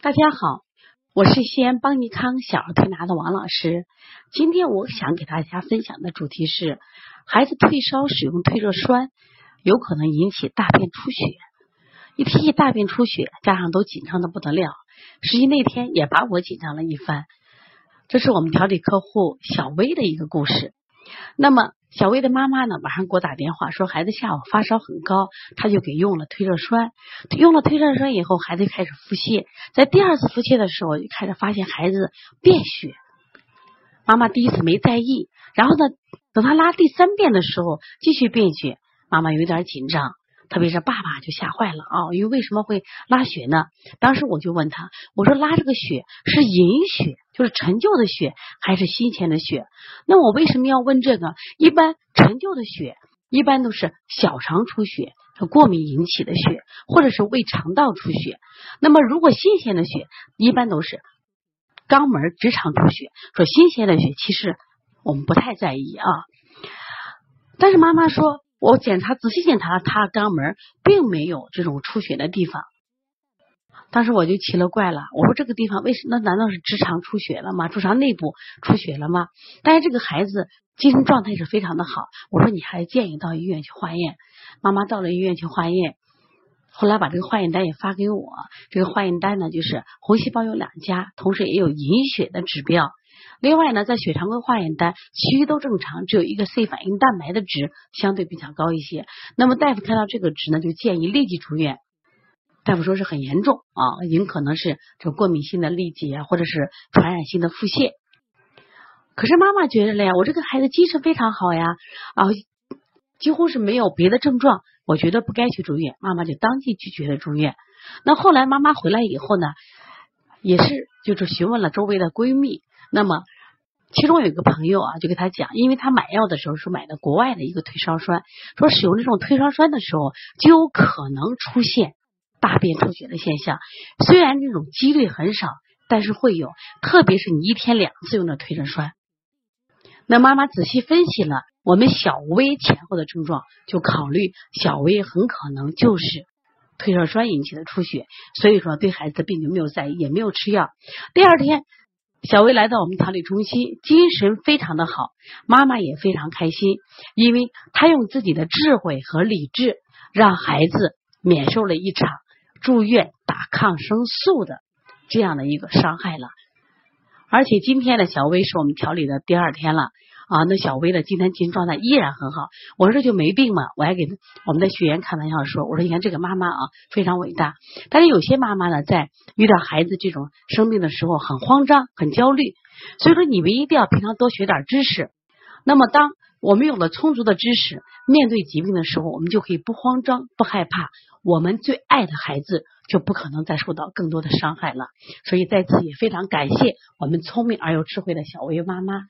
大家好，我是西安邦尼康小儿推拿的王老师。今天我想给大家分享的主题是：孩子退烧使用退热栓，有可能引起大便出血。一提起大便出血，家长都紧张的不得了。实际那天也把我紧张了一番。这是我们调理客户小薇的一个故事。那么。小薇的妈妈呢，晚上给我打电话说孩子下午发烧很高，她就给用了退热栓。用了退热栓以后，孩子开始腹泻。在第二次腹泻的时候，就开始发现孩子便血。妈妈第一次没在意，然后呢，等他拉第三遍的时候，继续便血，妈妈有点紧张。特别是爸爸就吓坏了啊！因为为什么会拉血呢？当时我就问他，我说拉这个血是银血，就是陈旧的血，还是新鲜的血？那我为什么要问这个？一般陈旧的血一般都是小肠出血，过敏引起的血，或者是胃肠道出血。那么如果新鲜的血，一般都是肛门直肠出血。说新鲜的血，其实我们不太在意啊。但是妈妈说。我检查仔细检查了他肛门，并没有这种出血的地方。当时我就奇了怪了，我说这个地方为什么？那难道是直肠出血了吗？直肠内部出血了吗？但是这个孩子精神状态是非常的好。我说你还建议到医院去化验。妈妈到了医院去化验，后来把这个化验单也发给我。这个化验单呢，就是红细胞有两家，同时也有隐血的指标。另外呢，在血常规化验单，其余都正常，只有一个 C 反应蛋白的值相对比较高一些。那么大夫看到这个值呢，就建议立即住院。大夫说是很严重啊，有可能是这过敏性的痢疾啊，或者是传染性的腹泻。可是妈妈觉得了呀，我这个孩子精神非常好呀，啊，几乎是没有别的症状，我觉得不该去住院，妈妈就当即拒绝了住院。那后来妈妈回来以后呢，也是就是询问了周围的闺蜜。那么，其中有一个朋友啊，就给他讲，因为他买药的时候是买的国外的一个退烧栓，说使用这种退烧栓的时候，就有可能出现大便出血的现象。虽然这种几率很少，但是会有，特别是你一天两次用的退热栓。那妈妈仔细分析了我们小薇前后的症状，就考虑小薇很可能就是退热栓引起的出血，所以说对孩子的病就没有在意，也没有吃药。第二天。小薇来到我们调理中心，精神非常的好，妈妈也非常开心，因为她用自己的智慧和理智，让孩子免受了一场住院打抗生素的这样的一个伤害了。而且今天的小薇是我们调理的第二天了。啊，那小薇的今天精神状态依然很好。我说这就没病嘛，我还给我们的学员开玩笑说，我说你看这个妈妈啊，非常伟大。但是有些妈妈呢，在遇到孩子这种生病的时候，很慌张、很焦虑。所以说，你们一定要平常多学点知识。那么，当我们有了充足的知识，面对疾病的时候，我们就可以不慌张、不害怕。我们最爱的孩子就不可能再受到更多的伤害了。所以，在此也非常感谢我们聪明而又智慧的小薇妈妈。